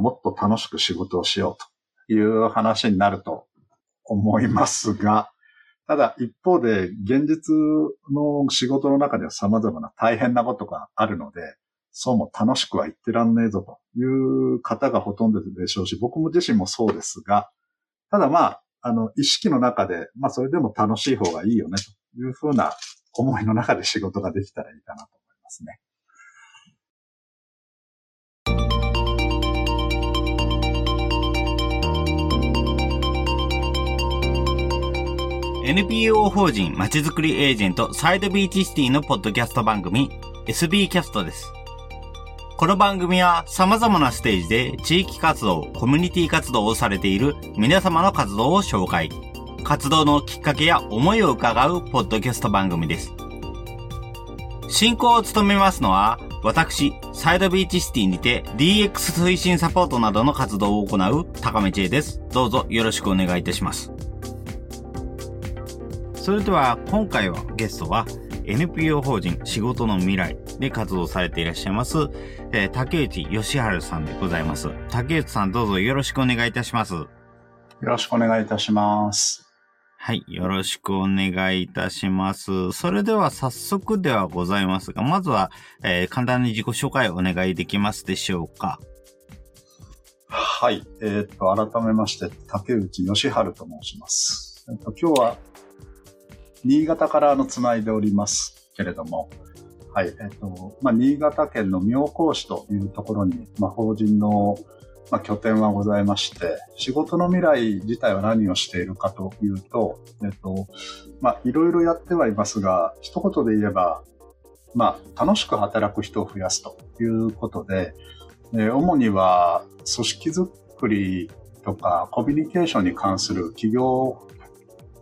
もっと楽しく仕事をしようという話になると思いますが、ただ一方で現実の仕事の中では様々な大変なことがあるので、そうも楽しくは言ってらんねえぞという方がほとんどでしょうし、僕も自身もそうですが、ただまあ、あの、意識の中で、まあそれでも楽しい方がいいよねというふうな思いの中で仕事ができたらいいかなと思いますね。NPO 法人まちづくりエージェントサイドビーチシティのポッドキャスト番組 SB キャストです。この番組は様々なステージで地域活動、コミュニティ活動をされている皆様の活動を紹介。活動のきっかけや思いを伺うポッドキャスト番組です。進行を務めますのは、私、サイドビーチシティにて DX 推進サポートなどの活動を行う高め知恵です。どうぞよろしくお願いいたします。それでは今回はゲストは NPO 法人仕事の未来で活動されていらっしゃいます、えー、竹内義治さんでございます。竹内さんどうぞよろしくお願いいたします。よろしくお願いいたします。はい。よろしくお願いいたします。それでは早速ではございますが、まずは、えー、簡単に自己紹介をお願いできますでしょうか。はい。えっ、と、改めまして、竹内義治と申します。えっ、と、今日は新潟からのつないでおりますけれども、はい、えっと、まあ、新潟県の妙高市というところに、まあ、法人の、まあ、拠点はございまして、仕事の未来自体は何をしているかというと、えっと、まあ、いろいろやってはいますが、一言で言えば、まあ、楽しく働く人を増やすということで、え主には組織づくりとかコミュニケーションに関する企業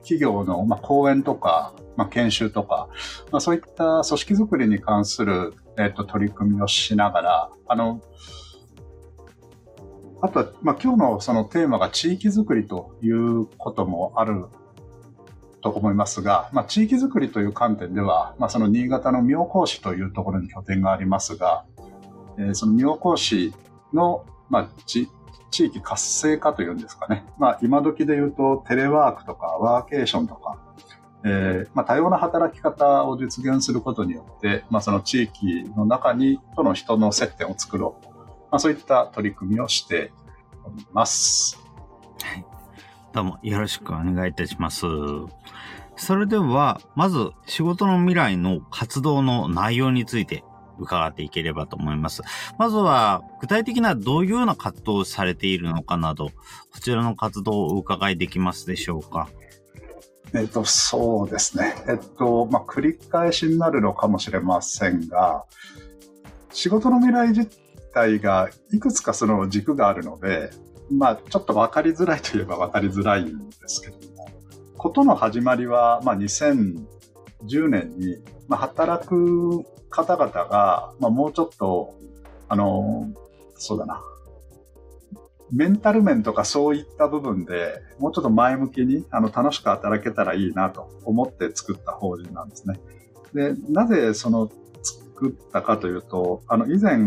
企業の、まあ、講演とか、まあ、研修とか、まあ、そういった組織づくりに関する、えっ、と、取り組みをしながら、あの、あとは、まあ、今日のそのテーマが地域づくりということもあると思いますが、まあ、地域づくりという観点では、まあ、その新潟の妙高市というところに拠点がありますが、えー、その妙高市の、まあ、地地域活性化というんですかね。まあ、今時で言うと、テレワークとかワーケーションとか、えー、まあ、多様な働き方を実現することによって、まあ、その地域の中に、との人の接点を作ろう。まあ、そういった取り組みをしております。はい。どうもよろしくお願いいたします。それでは、まず仕事の未来の活動の内容について伺っていければと思います。まずは、具体的などういうような活動をされているのかなど、こちらの活動をお伺いできますでしょうか？えっと、そうですね。えっと、まあ、繰り返しになるのかもしれませんが、仕事の未来自体がいくつかその軸があるので、まあ、ちょっと分かりづらいといえば分かりづらいんですけども、ことの始まりは、まあ、2010年に、まあ、働く方々が、まあ、もうちょっと、あの、そうだな、メンタル面とかそういった部分でもうちょっと前向きにあの楽しく働けたらいいなと思って作った法人なんですね。で、なぜその作ったかというと、あの以前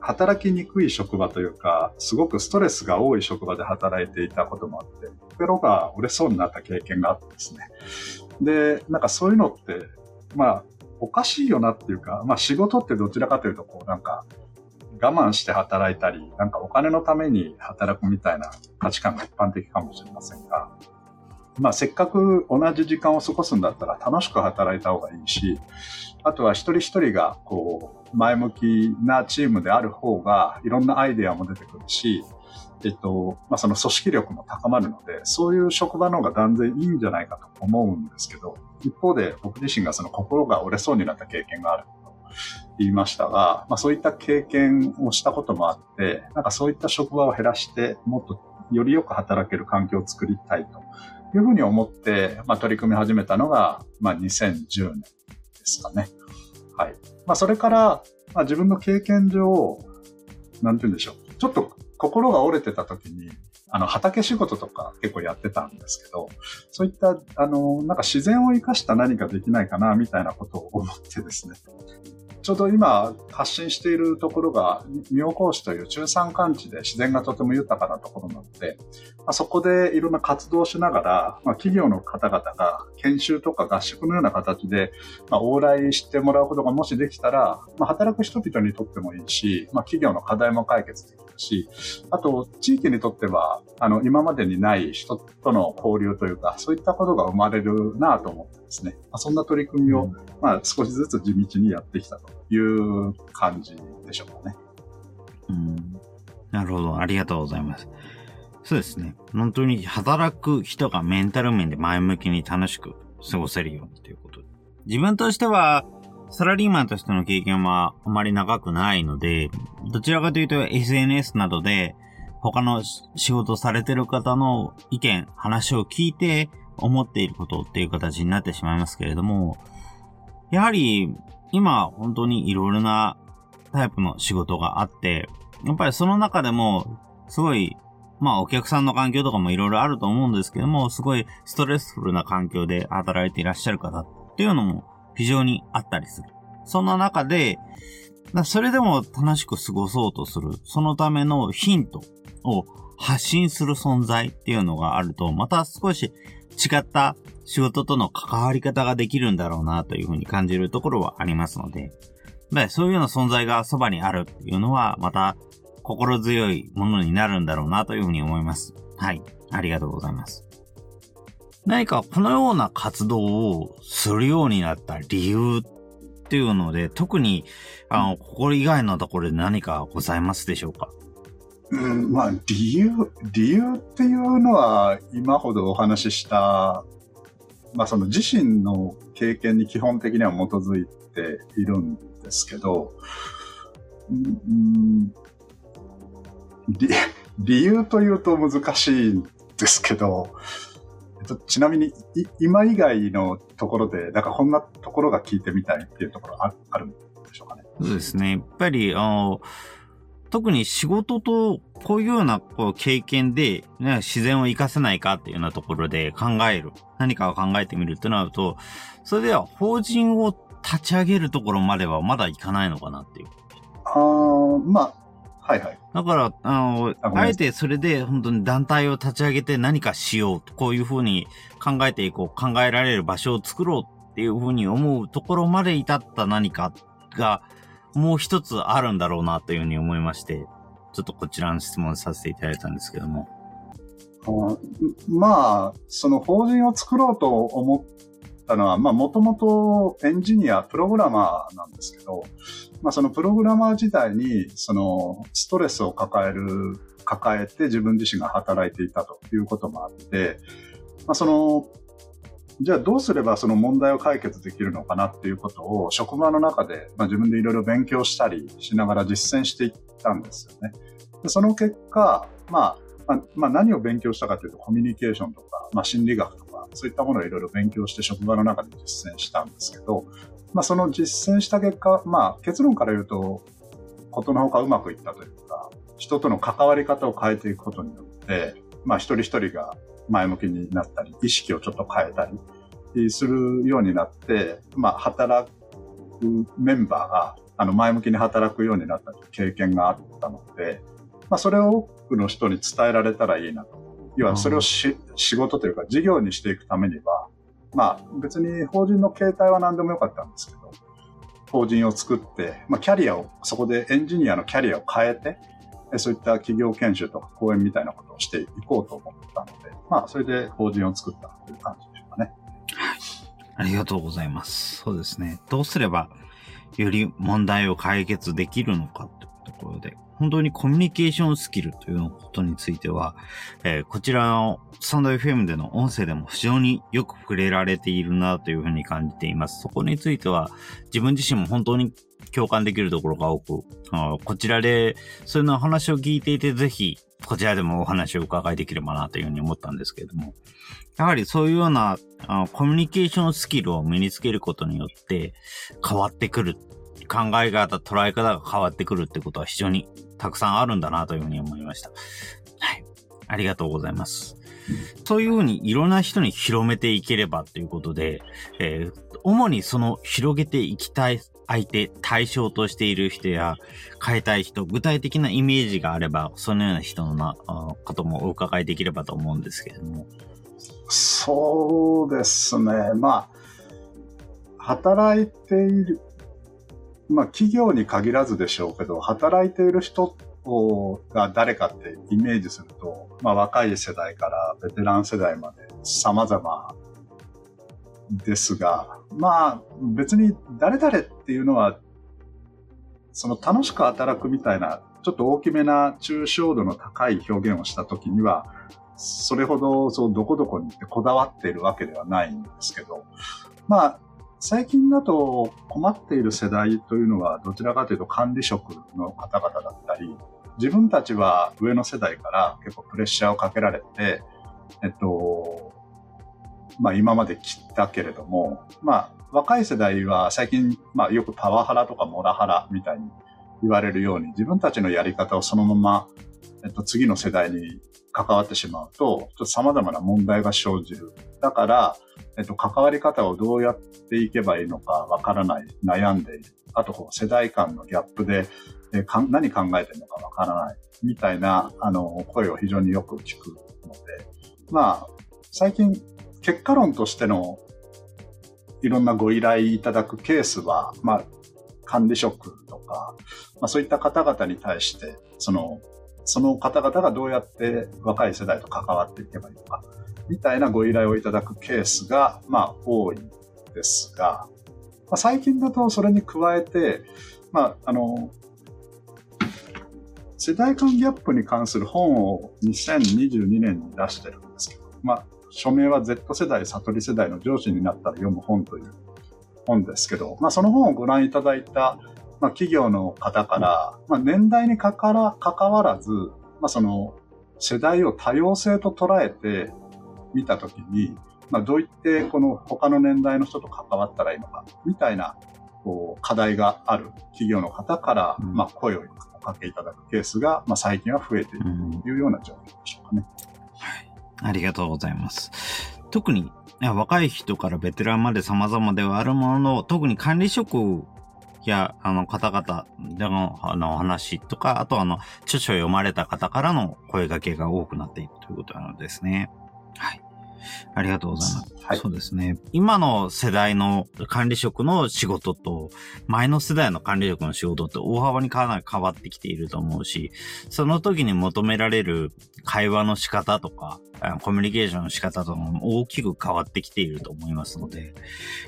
働きにくい職場というか、すごくストレスが多い職場で働いていたこともあって、心が折れそうになった経験があってですね。で、なんかそういうのって、まあ、おかしいよなっていうか、まあ仕事ってどちらかというと、こうなんか、我慢して働いたり、なんかお金のために働くみたいな価値観が一般的かもしれませんが、まあせっかく同じ時間を過ごすんだったら楽しく働いた方がいいし、あとは一人一人がこう前向きなチームである方がいろんなアイデアも出てくるし、えっと、まあ、その組織力も高まるので、そういう職場の方が断然いいんじゃないかと思うんですけど、一方で僕自身がその心が折れそうになった経験があると言いましたが、まあ、そういった経験をしたこともあって、なんかそういった職場を減らして、もっとよりよく働ける環境を作りたいというふうに思って、まあ、取り組み始めたのが、まあ、2010年ですかね。はい。まあ、それから、まあ、自分の経験上、なんて言うんでしょう。ちょっと心が折れてた時に、あの、畑仕事とか結構やってたんですけど、そういった、あの、なんか自然を生かした何かできないかな、みたいなことを思ってですね。ちょうど今発信しているところが妙高市という中山間地で自然がとても豊かなところなので、まあ、そこでいろんな活動をしながら、まあ、企業の方々が研修とか合宿のような形で、まあ、往来してもらうことがもしできたら、まあ、働く人々にとってもいいし、まあ、企業の課題も解決できるし、あと、地域にとっては、あの、今までにない人との交流というか、そういったことが生まれるなと思ってですね、まあ、そんな取り組みを、まあ、少しずつ地道にやってきたという感じでしょうかね。うん。なるほど。ありがとうございます。そうですね。本当に働く人がメンタル面で前向きに楽しく過ごせるようにということで。自分としては、サラリーマンとしての経験はあまり長くないので、どちらかというと SNS などで他の仕事されてる方の意見、話を聞いて思っていることっていう形になってしまいますけれども、やはり今本当にいろいろなタイプの仕事があって、やっぱりその中でもすごいまあお客さんの環境とかもいろいろあると思うんですけども、すごいストレスフルな環境で働いていらっしゃる方っていうのも非常にあったりする。そんな中で、それでも楽しく過ごそうとする、そのためのヒントを発信する存在っていうのがあると、また少し違った仕事との関わり方ができるんだろうなというふうに感じるところはありますので、そういうような存在がそばにあるっていうのは、また心強いものになるんだろうなというふうに思います。はい。ありがとうございます。何かこのような活動をするようになった理由っていうので、特に、あの、ここ以外のところで何かございますでしょうか？うん、まあ、理由、理由っていうのは、今ほどお話しした、まあ、その自身の経験に基本的には基づいているんですけど、うん、理理由というと難しいんですけど、ちなみに、今以外のところで、なんかこんなところが聞いてみたいっていうところああるんでしょうかね？そうですね。やっぱり、あの、特に仕事とこういうようなこう経験で、ね、自然を活かせないかっていうようなところで考える。何かを考えてみるってなると、それでは法人を立ち上げるところまではまだいかないのかなっていう。ああ、まあ、はいはい。だから、あの、あえてそれで本当に団体を立ち上げて何かしようと、こういうふうに考えていこう、考えられる場所を作ろうっていうふうに思うところまで至った何かが、もう一つあるんだろうなというふうに思いまして、ちょっとこちらの質問させていただいたんですけども。まあ、その法人を作ろうと思ったのは、まあ、もともとエンジニア、プログラマーなんですけど、まあ、そのプログラマー自体に、その、ストレスを抱える、抱えて自分自身が働いていたということもあって、まあ、その、じゃあどうすればその問題を解決できるのかなっていうことを職場の中で、まあ、自分でいろいろ勉強したりしながら実践していったんですよね。でその結果、まあ、まあ、何を勉強したかというとコミュニケーションとか、まあ、心理学とか、そういったものをいろいろ勉強して職場の中で実践したんですけど、まあ、その実践した結果、まあ、結論から言うと、ことのほかうまくいったというか、人との関わり方を変えていくことによって、まあ、一人一人が前向きになったり、意識をちょっと変えたりするようになって、まあ、働くメンバーが、あの、前向きに働くようになったという経験があったので、まあ、それを多くの人に伝えられたらいいなと。要は、それをし、仕事というか、事業にしていくためには、まあ別に法人の形態は何でもよかったんですけど、法人を作って、まあキャリアを、そこでエンジニアのキャリアを変えて、そういった企業研修とか講演みたいなことをしていこうと思ったので、まあそれで法人を作ったという感じでしょうかね。はい。ありがとうございます。そうですね。どうすればより問題を解決できるのかというところで、本当にコミュニケーションスキルということについては、えー、こちらのスタンド FM での音声でも非常によく触れられているなというふうに感じています。そこについては自分自身も本当に共感できるところが多く、こちらでそういうの話を聞いていてぜひこちらでもお話を伺いできればなというふうに思ったんですけれども、やはりそういうようなあコミュニケーションスキルを身につけることによって変わってくる考え方、捉え方が変わってくるってことは非常にたくさんあるんだなというふうに思いました。はい。ありがとうございます。そういうふうにいろんな人に広めていければということで、えー、主にその広げていきたい相手、対象としている人や変えたい人、具体的なイメージがあれば、そのような人のなこともお伺いできればと思うんですけれども。そうですね。まあ、働いている、まあ企業に限らずでしょうけど、働いている人が誰かってイメージすると、まあ若い世代からベテラン世代まで様々ですが、まあ別に誰々っていうのは、その楽しく働くみたいな、ちょっと大きめな抽象度の高い表現をしたときには、それほどそうどこどこに行ってこだわっているわけではないんですけど、まあ最近だと困っている世代というのはどちらかというと管理職の方々だったり、自分たちは上の世代から結構プレッシャーをかけられて、えっと、まあ今まで切ったけれども、まあ若い世代は最近、まあよくパワハラとかモラハラみたいに言われるように自分たちのやり方をそのまま、えっと次の世代に関わってしまうと、ちょっと様々な問題が生じる。だから、えっと、関わり方をどうやっていけばいいのかわからない、悩んでいる。あと、世代間のギャップで、えか何考えてるのかわからない。みたいな、あの、声を非常によく聞くので、まあ、最近、結果論としてのいろんなご依頼いただくケースは、まあ、管理職とか、まあ、そういった方々に対して、その、その方々がどうやって若い世代と関わっていけばいいのか、みたいなご依頼をいただくケースが、まあ、多いんですが、まあ、最近だとそれに加えて、まあ、あの、世代間ギャップに関する本を2022年に出してるんですけど、まあ、署名は Z 世代、悟り世代の上司になったら読む本という本ですけど、まあ、その本をご覧いただいた、まあ、企業の方から、まあ、年代にかから関わらず、まあ、その世代を多様性と捉えて見たときに、まあ、どういってこの他の年代の人と関わったらいいのか、みたいなこう課題がある企業の方から、まあ、声をおかけいただくケースが、まあ、最近は増えているというような状況でしょうかね。はい。ありがとうございます。特に若い人からベテランまで様々ではあるものの、特に管理職や、あの方々での、あの話とか、あとあの、著書を読まれた方からの声掛けが多くなっているということなのですね。はい。ありがとうございます。はい、そうですね。今の世代の管理職の仕事と、前の世代の管理職の仕事って大幅にかなり変わってきていると思うし、その時に求められる会話の仕方とか、コミュニケーションの仕方とかも大きく変わってきていると思いますので、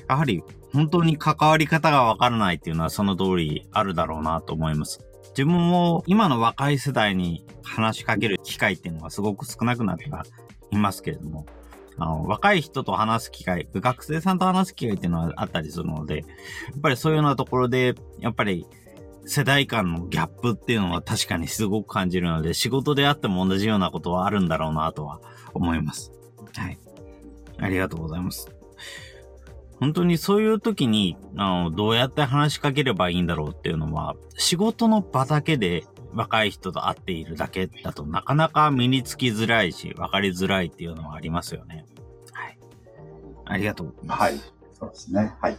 やはり本当に関わり方がわからないっていうのはその通りあるだろうなと思います。自分も今の若い世代に話しかける機会っていうのはすごく少なくなっていますけれども、あの、若い人と話す機会、学生さんと話す機会っていうのはあったりするので、やっぱりそういうようなところで、やっぱり世代間のギャップっていうのは確かにすごく感じるので、仕事であっても同じようなことはあるんだろうなとは思います。はい。ありがとうございます。本当にそういう時に、あの、どうやって話しかければいいんだろうっていうのは、仕事の場だけで若い人と会っているだけだとなかなか身につきづらいし、分かりづらいっていうのはありますよね。はい。ありがとうございます。はい。そうですね。はい。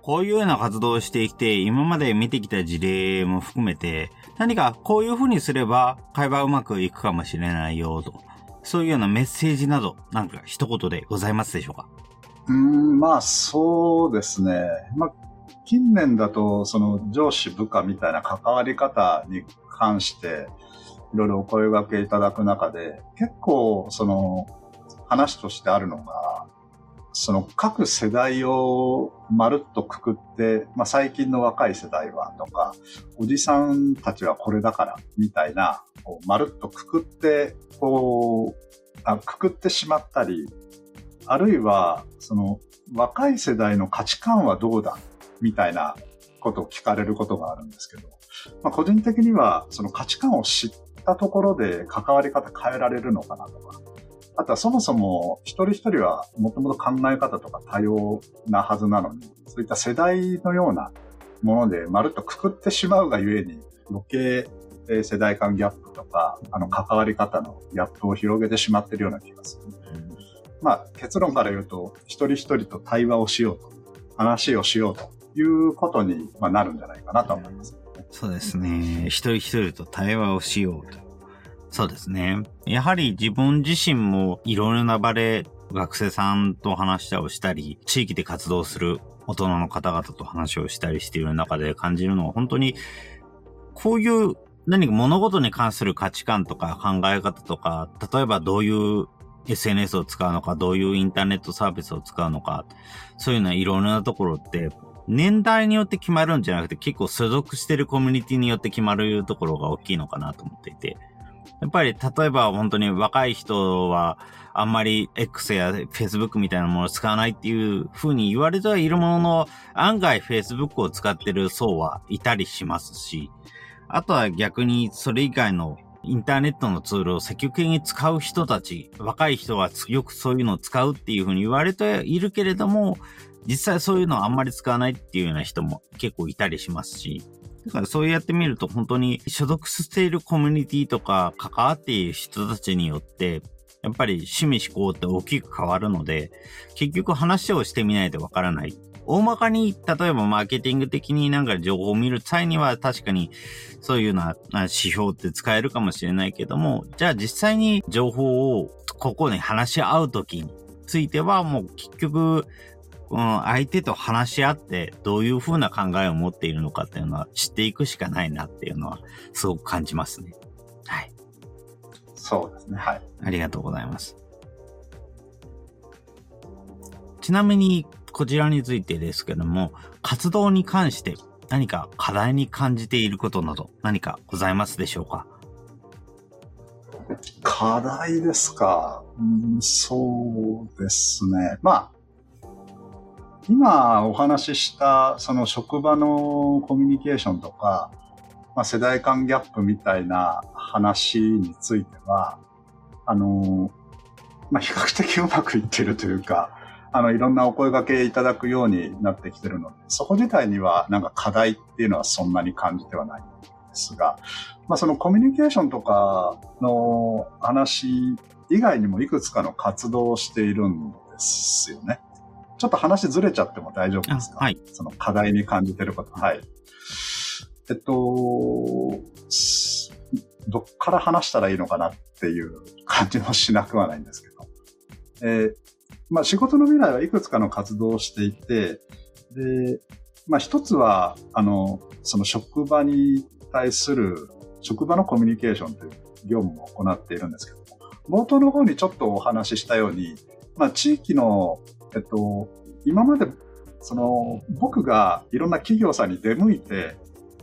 こういうような活動をしてきて、今まで見てきた事例も含めて、何かこういうふうにすれば会話うまくいくかもしれないよと、そういうようなメッセージなど、なんか一言でございますでしょうか？うん、まあそうですね。まあ近年だと、その上司部下みたいな関わり方に関して、いろいろお声掛けいただく中で、結構その話としてあるのが、その各世代をまるっとくくって、まあ、最近の若い世代はとか、おじさんたちはこれだからみたいな、こうまるっとくくって、こうあ、くくってしまったり、あるいは、その若い世代の価値観はどうだみたいなことを聞かれることがあるんですけど、まあ、個人的にはその価値観を知ったところで関わり方変えられるのかなとか、あとはそもそも一人一人はもともと考え方とか多様なはずなのに、そういった世代のようなものでまるっとくくってしまうがゆえに余計世代間ギャップとか、あの関わり方のギャップを広げてしまっているような気がする。まあ結論から言うと、一人一人と対話をしようと、話をしようということに、なるんじゃないかなと思います、そうですね。一人一人と対話をしようと。そうですね。やはり自分自身もいろいろな場で学生さんと話をしたり、地域で活動する大人の方々と話をしたりしている中で感じるのは本当に、こういう何か物事に関する価値観とか考え方とか、例えばどういう SNS を使うのか、どういうインターネットサービスを使うのか、そういうのはいろんなところって、年代によって決まるんじゃなくて、結構所属してるコミュニティによって決まるところが大きいのかなと思っていて。やっぱり、例えば本当に若い人は、あんまり X や Facebook みたいなものを使わないっていう風に言われてはいるものの、案外 Facebook を使ってる層はいたりしますし、あとは逆にそれ以外のインターネットのツールを積極的に使う人たち、若い人はよくそういうのを使うっていう風に言われているけれども、実際そういうのをあんまり使わないっていうような人も結構いたりしますし、だからそうやってみると本当に所属しているコミュニティとか関わっている人たちによって、やっぱり趣味思考って大きく変わるので、結局話をしてみないとわからない。大まかに、例えばマーケティング的になんか情報を見る際には確かにそういうような指標って使えるかもしれないけども、じゃあ実際に情報をここに話し合うときについてはもう結局この相手と話し合ってどういう風な考えを持っているのかっていうのは知っていくしかないなっていうのはすごく感じますね。はい。そうですね。はい。ありがとうございます。ちなみにこちらについてですけども、活動に関して何か課題に感じていることなど何かございますでしょうか？課題ですか？うん、そうですね。まあ、今お話ししたその職場のコミュニケーションとか、まあ、世代間ギャップみたいな話については、あの、まあ、比較的うまくいってるというか、あの、いろんなお声掛けいただくようになってきてるので、そこ自体にはなんか課題っていうのはそんなに感じてはないんですが、まあ、そのコミュニケーションとかの話以外にもいくつかの活動をしているんですよね。ちょっと話ずれちゃっても大丈夫ですか？はい。その課題に感じてること。はい。えっと、どっから話したらいいのかなっていう感じもしなくはないんですけど。えー、まあ仕事の未来はいくつかの活動をしていて、で、まあ一つは、あの、その職場に対する職場のコミュニケーションという業務を行っているんですけども、冒頭の方にちょっとお話ししたように、まあ地域のえっと、今まで、その、僕がいろんな企業さんに出向いて、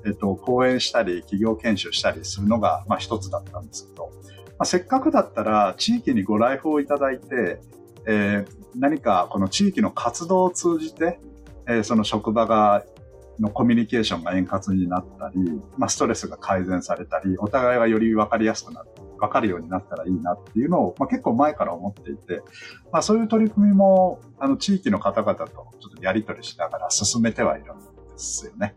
えっと、講演したり、企業研修したりするのが、まあ一つだったんですけど、まあ、せっかくだったら、地域にご来訪いただいて、えー、何かこの地域の活動を通じて、えー、その職場がのコミュニケーションが円滑になったり、まあ、ストレスが改善されたり、お互いがより分かりやすくなって、分かるようになったらいいなっていうのを、まあ、結構前から思っていて、まあ、そういう取り組みも、あの、地域の方々とちょっとやり取りしながら進めてはいるんですよね。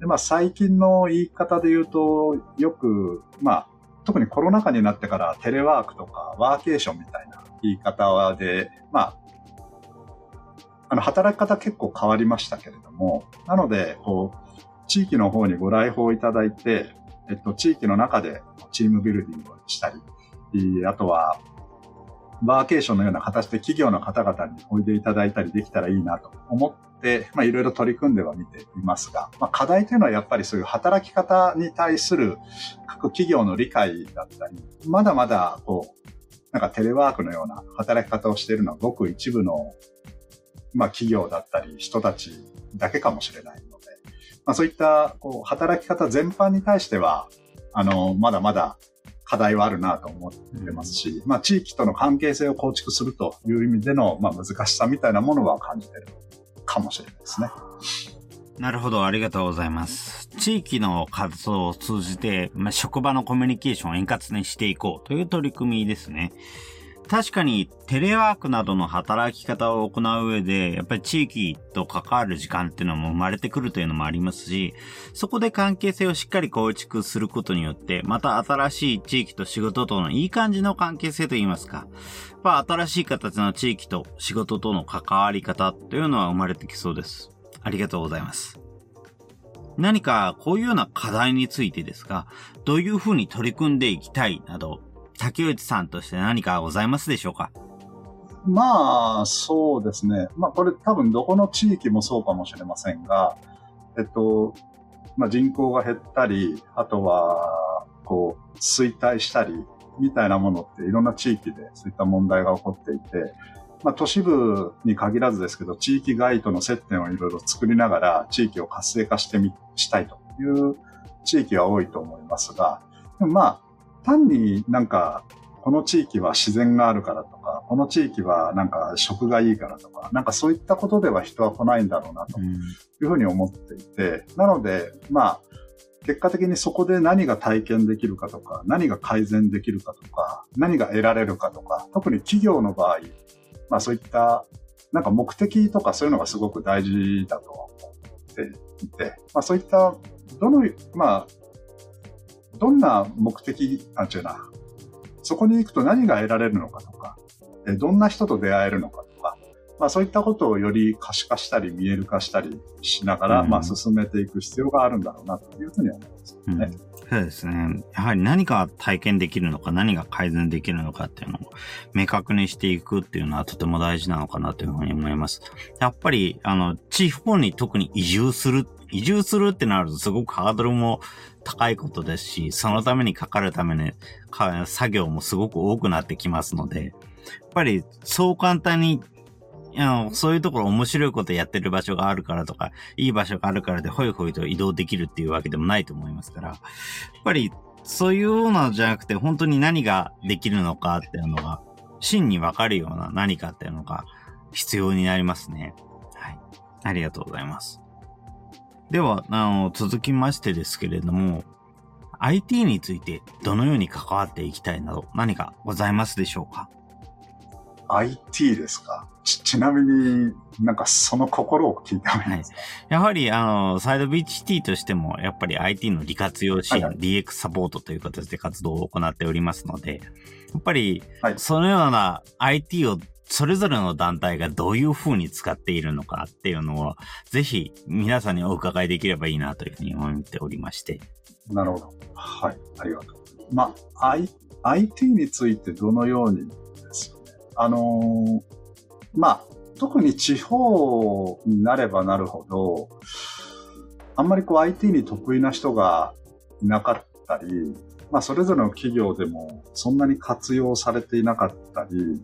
で、まあ、最近の言い方で言うと、よく、まあ、特にコロナ禍になってからテレワークとかワーケーションみたいな言い方で、まあ、あの、働き方結構変わりましたけれども、なので、こう、地域の方にご来訪いただいて、えっと、地域の中でチームビルディングをしたり、あとは、ワーケーションのような形で企業の方々においでいただいたりできたらいいなと思って、まあいろいろ取り組んではみていますが、まあ課題というのはやっぱりそういう働き方に対する各企業の理解だったり、まだまだこう、なんかテレワークのような働き方をしているのはごく一部のまあ、企業だったり人たちだけかもしれない、まあ、そういったこう働き方全般に対しては、あの、まだまだ課題はあるなと思ってますし、まあ、地域との関係性を構築するという意味での、まあ、難しさみたいなものは感じてるかもしれないですね。なるほど、ありがとうございます。地域の活動を通じて、まあ、職場のコミュニケーションを円滑にしていこうという取り組みですね。確かにテレワークなどの働き方を行う上で、やっぱり地域と関わる時間っていうのも生まれてくるというのもありますし、そこで関係性をしっかり構築することによって、また新しい地域と仕事とのいい感じの関係性といいますか、まあ、新しい形の地域と仕事との関わり方というのは生まれてきそうです。ありがとうございます。何かこういうような課題についてですが、どういうふうに取り組んでいきたいなど、竹内さんとして何かございますでしょうか？まあ、そうですね。まあ、これ多分どこの地域もそうかもしれませんが、えっと、まあ、人口が減ったり、あとは、こう、衰退したり、みたいなものっていろんな地域でそういった問題が起こっていて、まあ、都市部に限らずですけど、地域外との接点をいろいろ作りながら、地域を活性化してみ、したいという地域が多いと思いますが、まあ、単になんか、この地域は自然があるからとか、この地域はなんか食がいいからとか、なんかそういったことでは人は来ないんだろうなというふうに思っていて、うん、なので、まあ、結果的にそこで何が体験できるかとか、何が改善できるかとか、何が得られるかとか、特に企業の場合、まあそういったなんか目的とかそういうのがすごく大事だと思っていて、まあそういったどの、まあ、どんな目的、なんちゅうな、そこに行くと何が得られるのかとか、どんな人と出会えるのかとか、まあそういったことをより可視化したり見える化したりしながら、うん、まあ進めていく必要があるんだろうなというふうに思いますね。うんそうですね。やはり何が体験できるのか、何が改善できるのかっていうのを明確にしていくっていうのはとても大事なのかなというふうに思います。やっぱり、あの、地方に特に移住する、移住するってなるとすごくハードルも高いことですし、そのためにかかるために、作業もすごく多くなってきますので、やっぱりそう簡単にあの、そういうところ面白いことやってる場所があるからとか、いい場所があるからでほいほいと移動できるっていうわけでもないと思いますから、やっぱりそういうようなのじゃなくて、本当に何ができるのかっていうのが、真にわかるような何かっていうのが必要になりますね。はい。ありがとうございます。では、あの、続きましてですけれども、IT についてどのように関わっていきたいなど何かございますでしょうか？IT ですか？ち、ちなみになんかその心を聞いてもいいです。か、はい、やはり、あの、サイドビーチシティとしても、やっぱり IT の利活用支援、はい、DX サポートという形で活動を行っておりますので、やっぱり、そのような IT をそれぞれの団体がどういう風に使っているのかっていうのを、ぜひ皆さんにお伺いできればいいなというふうに思っておりまして。なるほど。はい。ありがとう。まあ、I、IT についてどのようにですよねあの、まあ、特に地方になればなるほど、あんまりこう IT に得意な人がいなかったり、まあそれぞれの企業でもそんなに活用されていなかったり、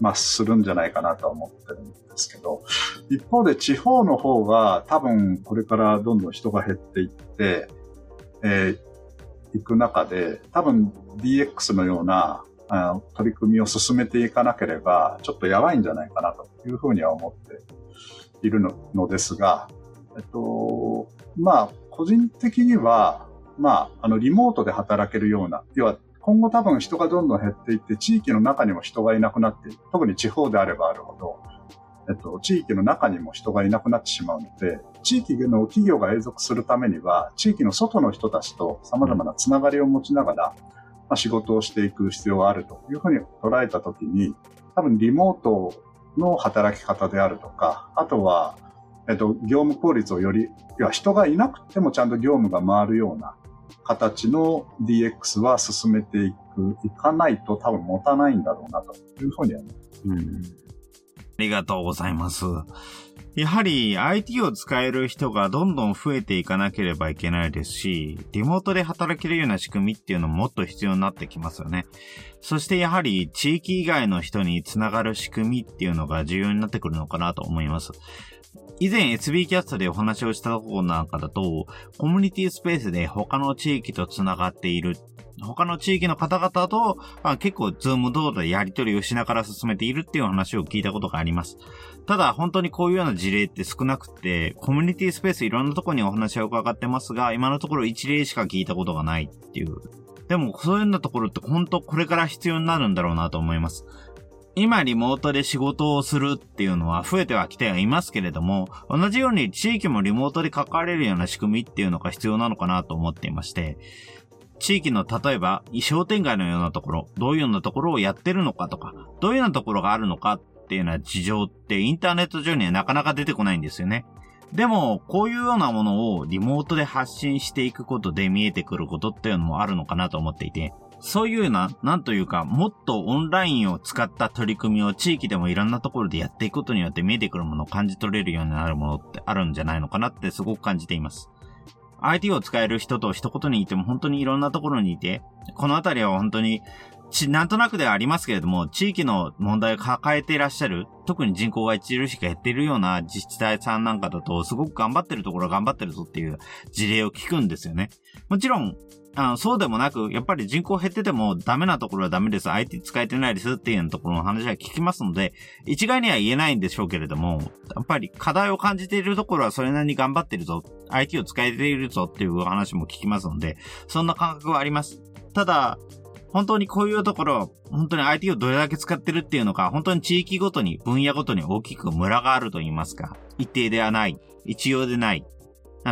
まあするんじゃないかなと思ってるんですけど、一方で地方の方が多分これからどんどん人が減っていって、えー、行く中で多分 DX のようなあ取り組みを進めていかなければ、ちょっとやばいんじゃないかなというふうには思っているのですが、えっと、まあ、個人的には、まあ、あの、リモートで働けるような、要は、今後多分人がどんどん減っていって、地域の中にも人がいなくなっている。特に地方であればあるほど、えっと、地域の中にも人がいなくなってしまうので、地域の企業が永続するためには、地域の外の人たちと様々なつながりを持ちながら、まあ、仕事をしていく必要があるというふうに捉えたときに、多分リモートの働き方であるとか、あとは、えっと、業務効率をより、要は人がいなくてもちゃんと業務が回るような形の DX は進めていく、いかないと多分持たないんだろうなというふうに思います。うん。ありがとうございます。やはり IT を使える人がどんどん増えていかなければいけないですし、リモートで働けるような仕組みっていうのもっと必要になってきますよね。そしてやはり地域以外の人につながる仕組みっていうのが重要になってくるのかなと思います。以前 SB キャストでお話をしたところなんかだと、コミュニティスペースで他の地域とつながっている他の地域の方々と、まあ、結構ズーム動画でやり取りをしながら進めているっていう話を聞いたことがあります。ただ、本当にこういうような事例って少なくて、コミュニティスペースいろんなところにお話は伺ってますが、今のところ一例しか聞いたことがないっていう。でも、そういうようなところって本当これから必要になるんだろうなと思います。今リモートで仕事をするっていうのは増えてはきてはいますけれども、同じように地域もリモートで関われるような仕組みっていうのが必要なのかなと思っていまして、地域の例えば商店街のようなところ、どういうようなところをやってるのかとか、どういうようなところがあるのかっていうような事情ってインターネット上にはなかなか出てこないんですよね。でも、こういうようなものをリモートで発信していくことで見えてくることっていうのもあるのかなと思っていて、そういうな、なんというか、もっとオンラインを使った取り組みを地域でもいろんなところでやっていくことによって見えてくるものを感じ取れるようになるものってあるんじゃないのかなってすごく感じています。IT を使える人と一言にいても本当にいろんなところにいて、このあたりは本当にち、なんとなくではありますけれども、地域の問題を抱えていらっしゃる、特に人口が著しく減っているような自治体さんなんかだと、すごく頑張ってるところは頑張ってるぞっていう事例を聞くんですよね。もちろん、あの、そうでもなく、やっぱり人口減っててもダメなところはダメです。IT 使えてないですっていうところの話は聞きますので、一概には言えないんでしょうけれども、やっぱり課題を感じているところはそれなりに頑張ってるぞ、IT を使えているぞっていう話も聞きますので、そんな感覚はあります。ただ、本当にこういうところ、本当に IT をどれだけ使ってるっていうのか、本当に地域ごとに、分野ごとに大きくムラがあると言いますか、一定ではない、一様でない。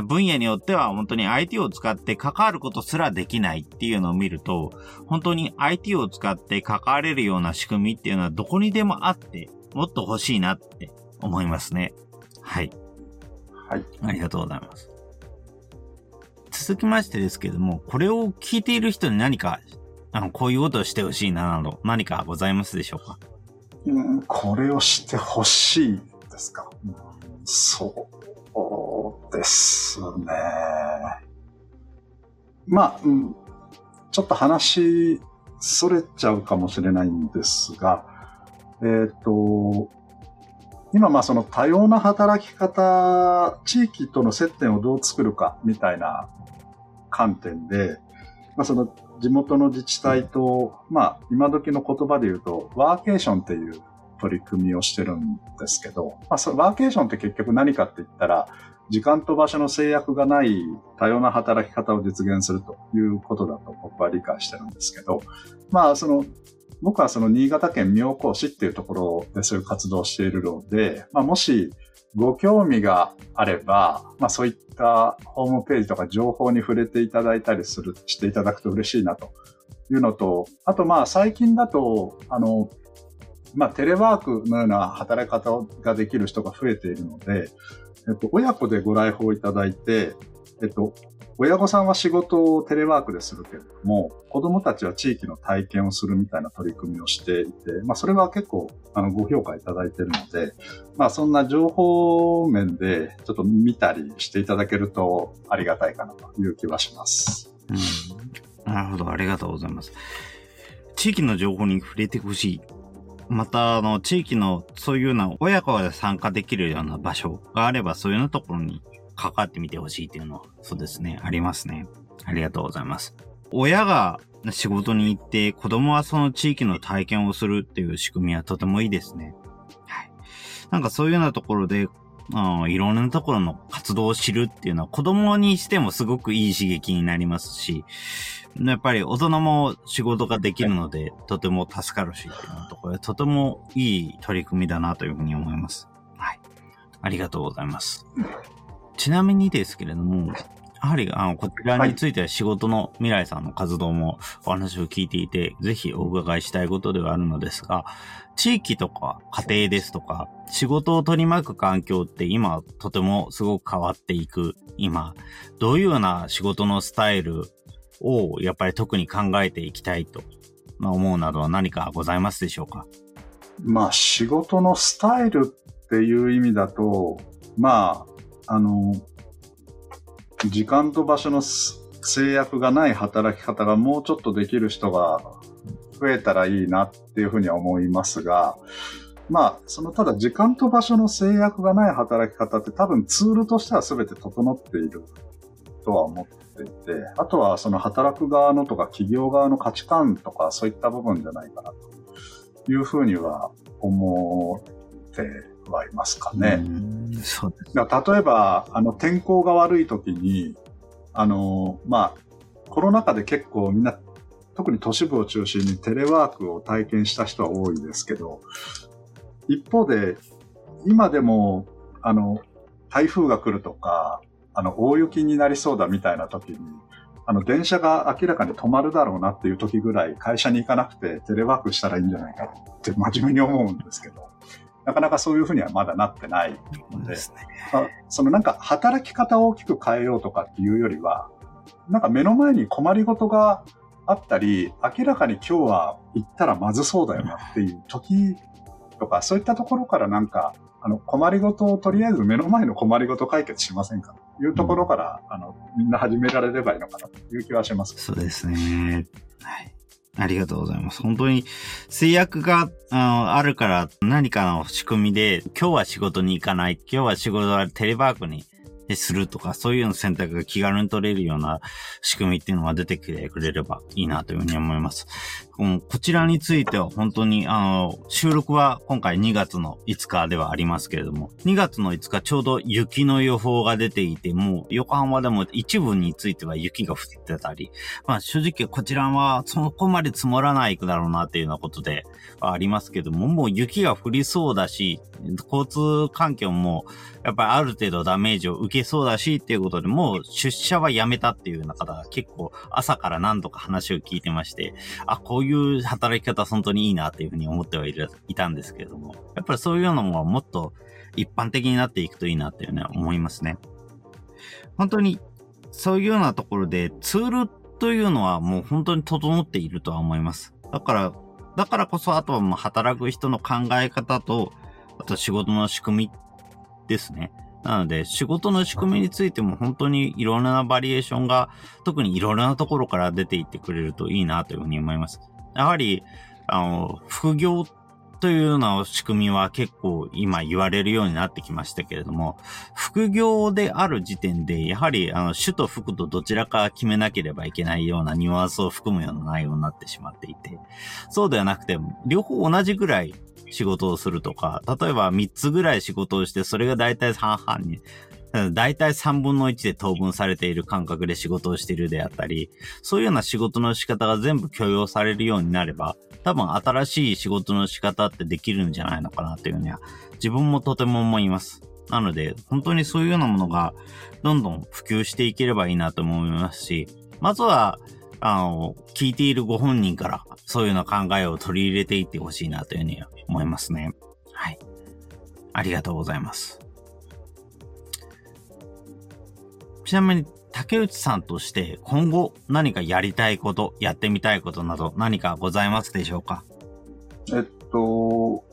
分野によっては本当に IT を使って関わることすらできないっていうのを見ると、本当に IT を使って関われるような仕組みっていうのはどこにでもあって、もっと欲しいなって思いますね。はい。はい。ありがとうございます。続きましてですけども、これを聞いている人に何かあの、こういうことをしてほしいな、など、何かございますでしょうか？うん、これをしてほしいですか？うん、そうですね。まあ、うん、ちょっと話、それちゃうかもしれないんですが、えっ、ー、と、今、まあ、その多様な働き方、地域との接点をどう作るか、みたいな観点で、まあ、その地元の自治体と、まあ、今時の言葉で言うと、ワーケーションっていう取り組みをしてるんですけど、まあ、そワーケーションって結局何かって言ったら、時間と場所の制約がない多様な働き方を実現するということだと僕は理解してるんですけど、まあ、その、僕はその新潟県妙高市っていうところでそういう活動をしているので、まあ、もしご興味があれば、まあそういったホームページとか情報に触れていただいたりする、していただくと嬉しいなというのと、あとまあ最近だと、あの、まあテレワークのような働き方ができる人が増えているので、えっと、親子でご来訪いただいて、えっと、親御さんは仕事をテレワークでするけれども、子供たちは地域の体験をするみたいな取り組みをしていて、まあそれは結構あのご評価いただいているので、まあそんな情報面でちょっと見たりしていただけるとありがたいかなという気はします。うん、なるほど、ありがとうございます。地域の情報に触れてほしい。また、あの、地域のそういうような親子で参加できるような場所があれば、そういうようなところに関わってみてほしいっていうのは、そうですね、ありますね。ありがとうございます。親が仕事に行って子供はその地域の体験をするっていう仕組みはとてもいいですね。はい。なんかそういうようなところで、いろんなところの活動を知るっていうのは子供にしてもすごくいい刺激になりますし、やっぱり大人も仕事ができるので、とても助かるしっていうところで、とてもいい取り組みだなというふうに思います。はい。ありがとうございます。ちなみにですけれども、やはり、あの、こちらについては仕事の未来さんの活動もお話を聞いていて、ぜひお伺いしたいことではあるのですが、地域とか家庭ですとか、仕事を取り巻く環境って今とてもすごく変わっていく今、どういうような仕事のスタイルをやっぱり特に考えていきたいと、ま、思うなどは何かございますでしょうか？まあ仕事のスタイルっていう意味だと、まあ、あの、時間と場所の制約がない働き方がもうちょっとできる人が増えたらいいなっていうふうには思いますが、まあ、そのただ時間と場所の制約がない働き方って多分ツールとしては全て整っている。とは思っていて、あとはその働く側のとか企業側の価値観とかそういった部分じゃないかなというふうには思ってはいますかね。そうです。例えば、あの、天候が悪い時に、あの、まあ、コロナ禍で結構みんな、特に都市部を中心にテレワークを体験した人は多いですけど、一方で、今でも、あの、台風が来るとか、あの、大雪になりそうだみたいな時に、あの、電車が明らかに止まるだろうなっていう時ぐらい会社に行かなくてテレワークしたらいいんじゃないかって真面目に思うんですけど、なかなかそういうふうにはまだなってないので、ですね。まあそのなんか働き方を大きく変えようとかっていうよりは、なんか目の前に困りごとがあったり、明らかに今日は行ったらまずそうだよなっていう時とか、そういったところからなんか、あの、困りごとをとりあえず目の前の困りごと解決しませんか？というところから、あの、みんな始められればいいのかなという気はします。そうですね。はい。ありがとうございます。本当に制約があのあるから何かの仕組みで今日は仕事に行かない、今日は仕事はテレワークにするとか、そういうの選択が気軽に取れるような仕組みっていうのが出てきてくれればいいなというふうに思います。うんこちらについては本当に、あの、収録は今回2月の5日ではありますけれども、2月の5日ちょうど雪の予報が出ていて、もう横浜でも一部については雪が降ってたり、まあ正直こちらはそこまで積もらないだろうなっていうようなことではありますけども、もう雪が降りそうだし、交通環境もやっぱりある程度ダメージを受けそうだしっていうことで、もう出社はやめたっていうような方が結構朝から何度か話を聞いてまして、あ、こうういう働き方本当にいいなっていうふうに思ってはいるいたんですけれども、やっぱりそういうのももっと一般的になっていくといいなっていうのは思いますね。本当にそういうようなところでツールというのはもう本当に整っているとは思います。だから、だからこそあとはもう働く人の考え方と、あと仕事の仕組みですね。なので、仕事の仕組みについても本当にいろんなバリエーションが、特にいろんなところから出ていってくれるといいなというふうに思います。やはり、あの、副業というような仕組みは結構今言われるようになってきましたけれども、副業である時点で、やはり、あの、主と副とどちらか決めなければいけないようなニュアンスを含むような内容になってしまっていて、そうではなくて、両方同じぐらい仕事をするとか、例えば3つぐらい仕事をして、それが大体半々に、大体3分の1で当分されている感覚で仕事をしているであったり、そういうような仕事の仕方が全部許容されるようになれば、多分新しい仕事の仕方ってできるんじゃないのかなというふうには、自分もとても思います。なので、本当にそういうようなものが、どんどん普及していければいいなと思いますし、まずは、あの、聞いているご本人から、そういうような考えを取り入れていってほしいなというふうに思いますね。はい。ありがとうございます。ちなみに、竹内さんとして今後何かやりたいこと、やってみたいことなど何かございますでしょうか？えっと、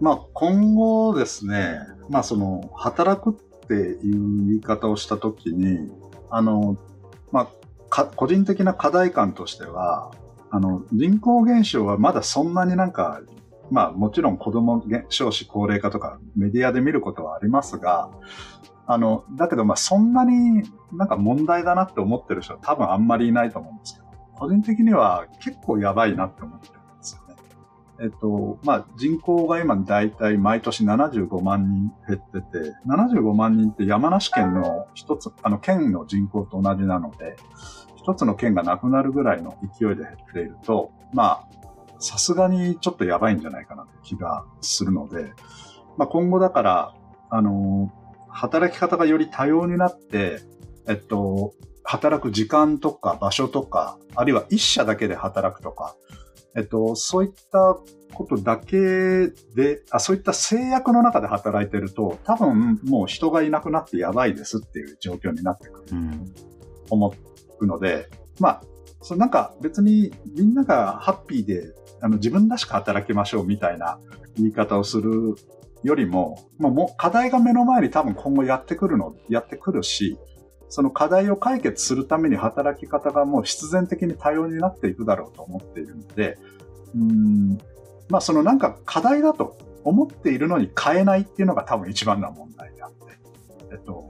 まあ、今後ですね、まあ、その、働くっていう言い方をしたときに、あの、まあ、個人的な課題感としては、あの、人口減少はまだそんなになんか、まあ、もちろん子供少子高齢化とかメディアで見ることはありますが、あの、だけどまあ、そんなになんか問題だなって思ってる人は多分あんまりいないと思うんですけど、個人的には結構やばいなって思ってるんですよね。えっと、まあ、人口が今だいたい毎年75万人減ってて、75万人って山梨県の一つ、あの県の人口と同じなので、一つの県がなくなるぐらいの勢いで減っていると、まあ、さすがにちょっとやばいんじゃないかなって気がするので、まあ今後だから、あの、働き方がより多様になって、えっと、働く時間とか場所とか、あるいは一社だけで働くとか、えっと、そういったことだけで、あ、そういった制約の中で働いてると、多分もう人がいなくなってやばいですっていう状況になってくる。うん。思うので、まあ、そのなんか別にみんながハッピーであの自分らしく働きましょうみたいな言い方をするよりも、まあ、もう課題が目の前に多分今後やってくるの、やってくるし、その課題を解決するために働き方がもう必然的に多様になっていくだろうと思っているので、うん、まあそのなんか課題だと思っているのに変えないっていうのが多分一番の問題であって、えっと、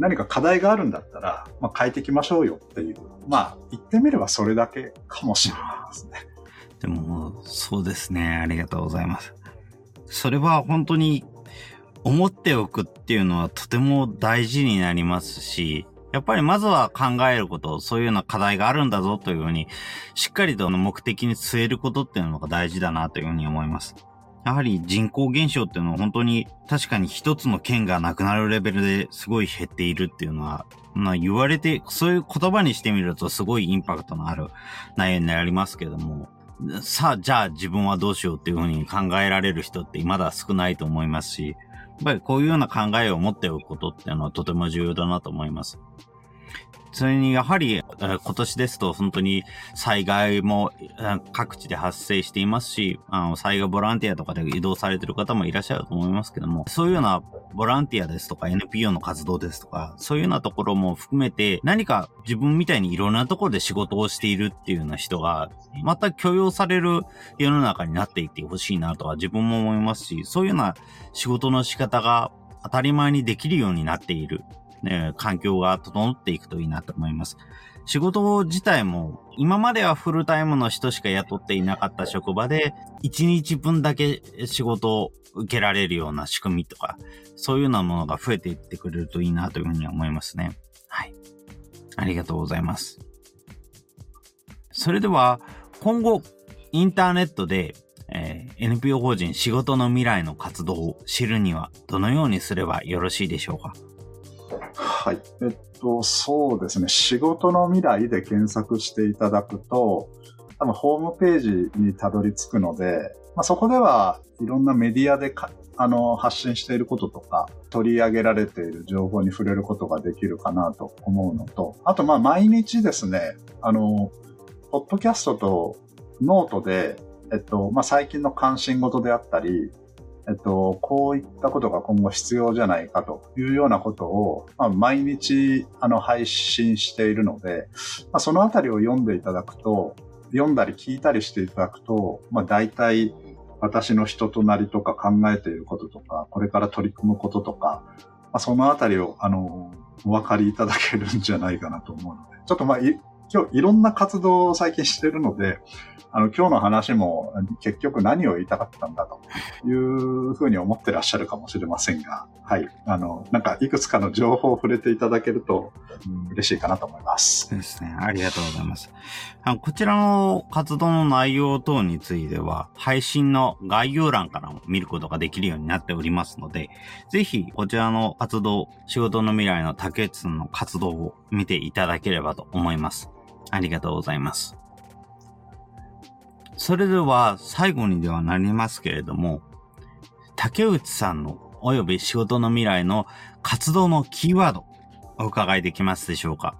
何か課題があるんだったら、まあ、変えていきましょうよっていう。まあ、言ってみればそれだけかもしれないですね。でも、そうですね。ありがとうございます。それは本当に思っておくっていうのはとても大事になりますし、やっぱりまずは考えること、そういうような課題があるんだぞというふうに、しっかりとの目的に据えることっていうのが大事だなというふうに思います。やはり人口減少っていうのは本当に確かに一つの県がなくなるレベルですごい減っているっていうのは、まあ言われて、そういう言葉にしてみるとすごいインパクトのある内容になりますけども、さあ、じゃあ自分はどうしようっていうふうに考えられる人ってまだ少ないと思いますし、やっぱりこういうような考えを持っておくことっていうのはとても重要だなと思います。それにやはり、今年ですと本当に災害も各地で発生していますし、あの災害ボランティアとかで移動されている方もいらっしゃると思いますけども、そういうようなボランティアですとか NPO の活動ですとか、そういうようなところも含めて何か自分みたいにいろんなところで仕事をしているっていうような人が、また許容される世の中になっていってほしいなとは自分も思いますし、そういうような仕事の仕方が当たり前にできるようになっている。ね、環境が整っていくといいなと思います。仕事自体も、今まではフルタイムの人しか雇っていなかった職場で、1日分だけ仕事を受けられるような仕組みとか、そういうようなものが増えていってくれるといいなというふうに思いますね。はい。ありがとうございます。それでは、今後、インターネットで、えー、NPO 法人仕事の未来の活動を知るにはどのようにすればよろしいでしょうか？はい。えっと、そうですね。仕事の未来で検索していただくと、多分ホームページにたどり着くので、まあ、そこではいろんなメディアであの発信していることとか、取り上げられている情報に触れることができるかなと思うのと、あとまあ毎日ですね、あの、ポッドキャストとノートで、えっと、まあ最近の関心事であったり、えっと、こういったことが今後必要じゃないかというようなことを、まあ、毎日あの配信しているので、まあ、そのあたりを読んでいただくと、読んだり聞いたりしていただくと、まあ、大体私の人となりとか考えていることとか、これから取り組むこととか、まあ、そのあたりを、あの、お分かりいただけるんじゃないかなと思うので、ちょっとまあ、今日いろんな活動を最近してるので、あの、今日の話も結局何を言いたかったんだというふうに思ってらっしゃるかもしれませんが、はい。あの、なんかいくつかの情報を触れていただけると、嬉しいかなと思います。そうですね。ありがとうございます。あのこちらの活動の内容等については、配信の概要欄からも見ることができるようになっておりますので、ぜひこちらの活動、仕事の未来の竹内さんの活動を見ていただければと思います。ありがとうございます。それでは最後にではなりますけれども、竹内さんのおよび仕事の未来の活動のキーワード、お伺いできますでしょうか？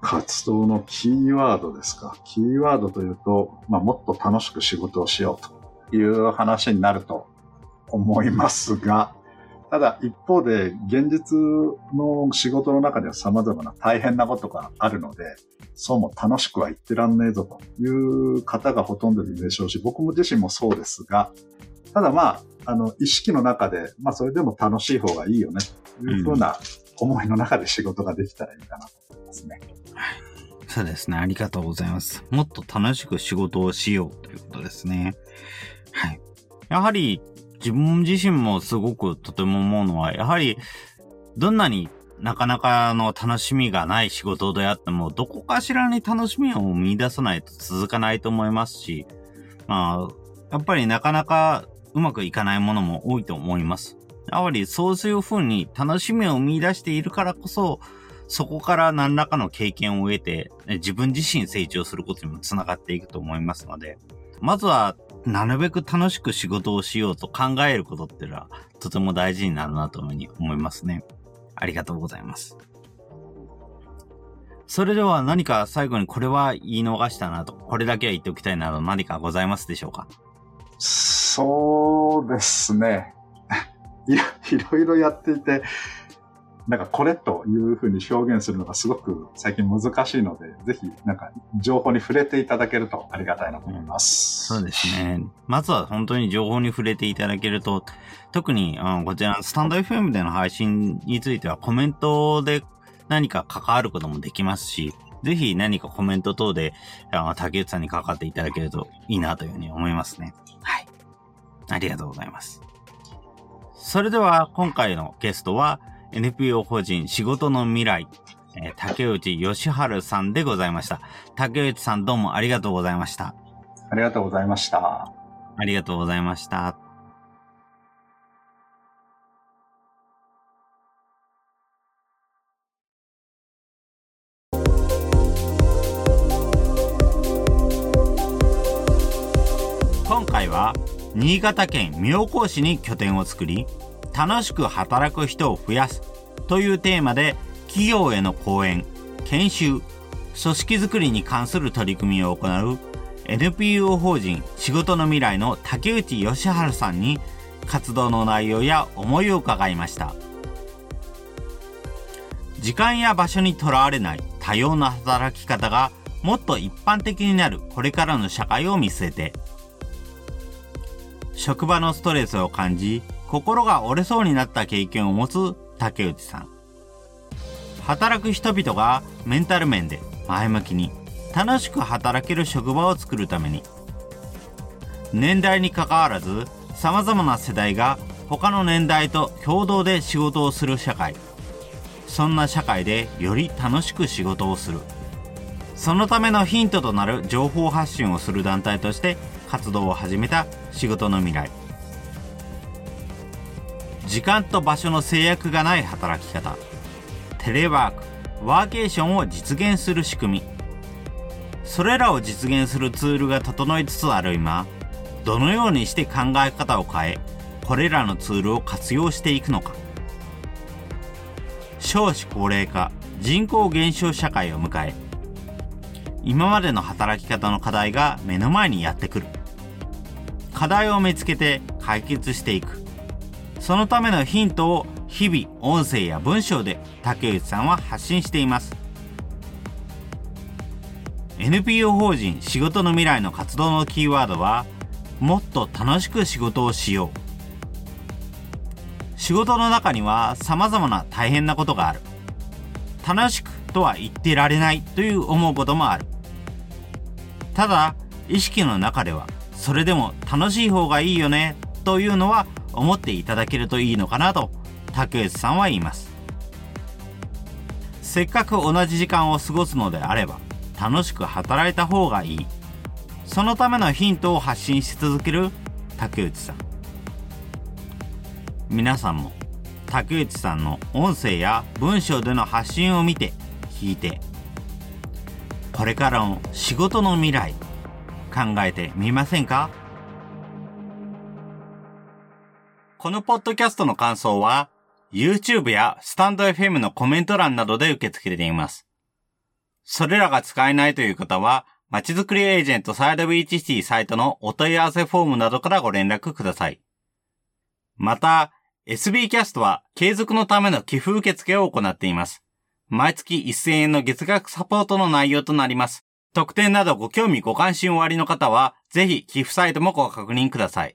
活動のキーワードですか？キーワードというと、まあ、もっと楽しく仕事をしようという話になると思いますが、ただ一方で現実の仕事の中では様々な大変なことがあるので、そうも楽しくは言ってらんねえぞという方がほとんどでしょうし、僕も自身もそうですが、ただまあ、あの、意識の中で、まあそれでも楽しい方がいいよね、というふうな思いの中で仕事ができたらいいかなと思いますね。そうですね。ありがとうございます。もっと楽しく仕事をしようということですね。はい。やはり自分自身もすごくとても思うのは、やはり、どんなになかなかの楽しみがない仕事であっても、どこかしらに楽しみを見出さないと続かないと思いますし、まあ、やっぱりなかなかうまくいかないものも多いと思います。やはりそういうふうに楽しみを見出しているからこそ、そこから何らかの経験を得て、自分自身成長することにもつながっていくと思いますので、まずはなるべく楽しく仕事をしようと考えることってのは、とても大事になるなというふうに思いますね。ありがとうございます。それでは何か最後にこれは言い逃したなと、これだけは言っておきたいなど何かございますでしょうか？そうですね。いろいろやっていて、なんかこれというふうに表現するのがすごく最近難しいので、ぜひなんか情報に触れていただけるとありがたいなと思います。そうですね。まずは本当に情報に触れていただけると、特にあこちらスタンド FM での配信についてはコメントで何か関わることもできますし、ぜひ何かコメント等で、あ竹内さんに関わっていただけるといいなというふうに思いますね。はい。ありがとうございます。それでは今回のゲストは、NPO 法人仕事の未来、えー、竹内義治さんでございました。竹内さんどうもありがとうございました。ありがとうございました。ありがとうございました。今回は新潟県妙高市に拠点を作り楽しく働く人を増やす。というテーマで企業への講演研修組織づくりに関する取り組みを行う NPO 法人仕事の未来の竹内義治さんに活動の内容や思いを伺いました。時間や場所にとらわれない多様な働き方がもっと一般的になるこれからの社会を見据えて職場のストレスを感じ心が折れそうになった経験を持つ竹内さん。働く人々がメンタル面で前向きに楽しく働ける職場を作るために。年代にかかわらず様々な世代が他の年代と共同で仕事をする社会。そんな社会でより楽しく仕事をする。そのためのヒントとなる情報発信をする団体として活動を始めた仕事の未来。時間と場所の制約がない働き方。テレワーク。ワーケーションを実現する仕組み。それらを実現するツールが整いつつある今どのようにして考え方を変えこれらのツールを活用していくのか。少子高齢化。人口減少社会を迎え今までの働き方の課題が目の前にやってくる。課題を見つけて解決していく。そのためのヒントを日々音声や文章で竹内さんは発信しています。NPO 法人仕事の未来の活動のキーワードはもっと楽しく仕事をしよう。仕事の中には様々な大変なことがある。楽しくとは言ってられないという思うこともある。ただ意識の中ではそれでも楽しい方がいいよねというのは思っていただけるといいのかなと竹内さんは言います。せっかく同じ時間を過ごすのであれば楽しく働いた方がいい。そのためのヒントを発信し続ける竹内さん。皆さんも竹内さんの音声や文章での発信を見て聞いてこれからの仕事の未来考えてみませんか？このポッドキャストの感想は YouTube やスタンド FM のコメント欄などで受け付けています。それらが使えないという方は、まちづくりエージェントサイドビーチシティサイトのお問い合わせフォームなどからご連絡ください。また、SB キャストは継続のための寄付受付を行っています。毎月1000円の月額サポートの内容となります。特典などご興味ご関心おありの方は、ぜひ寄付サイトもご確認ください。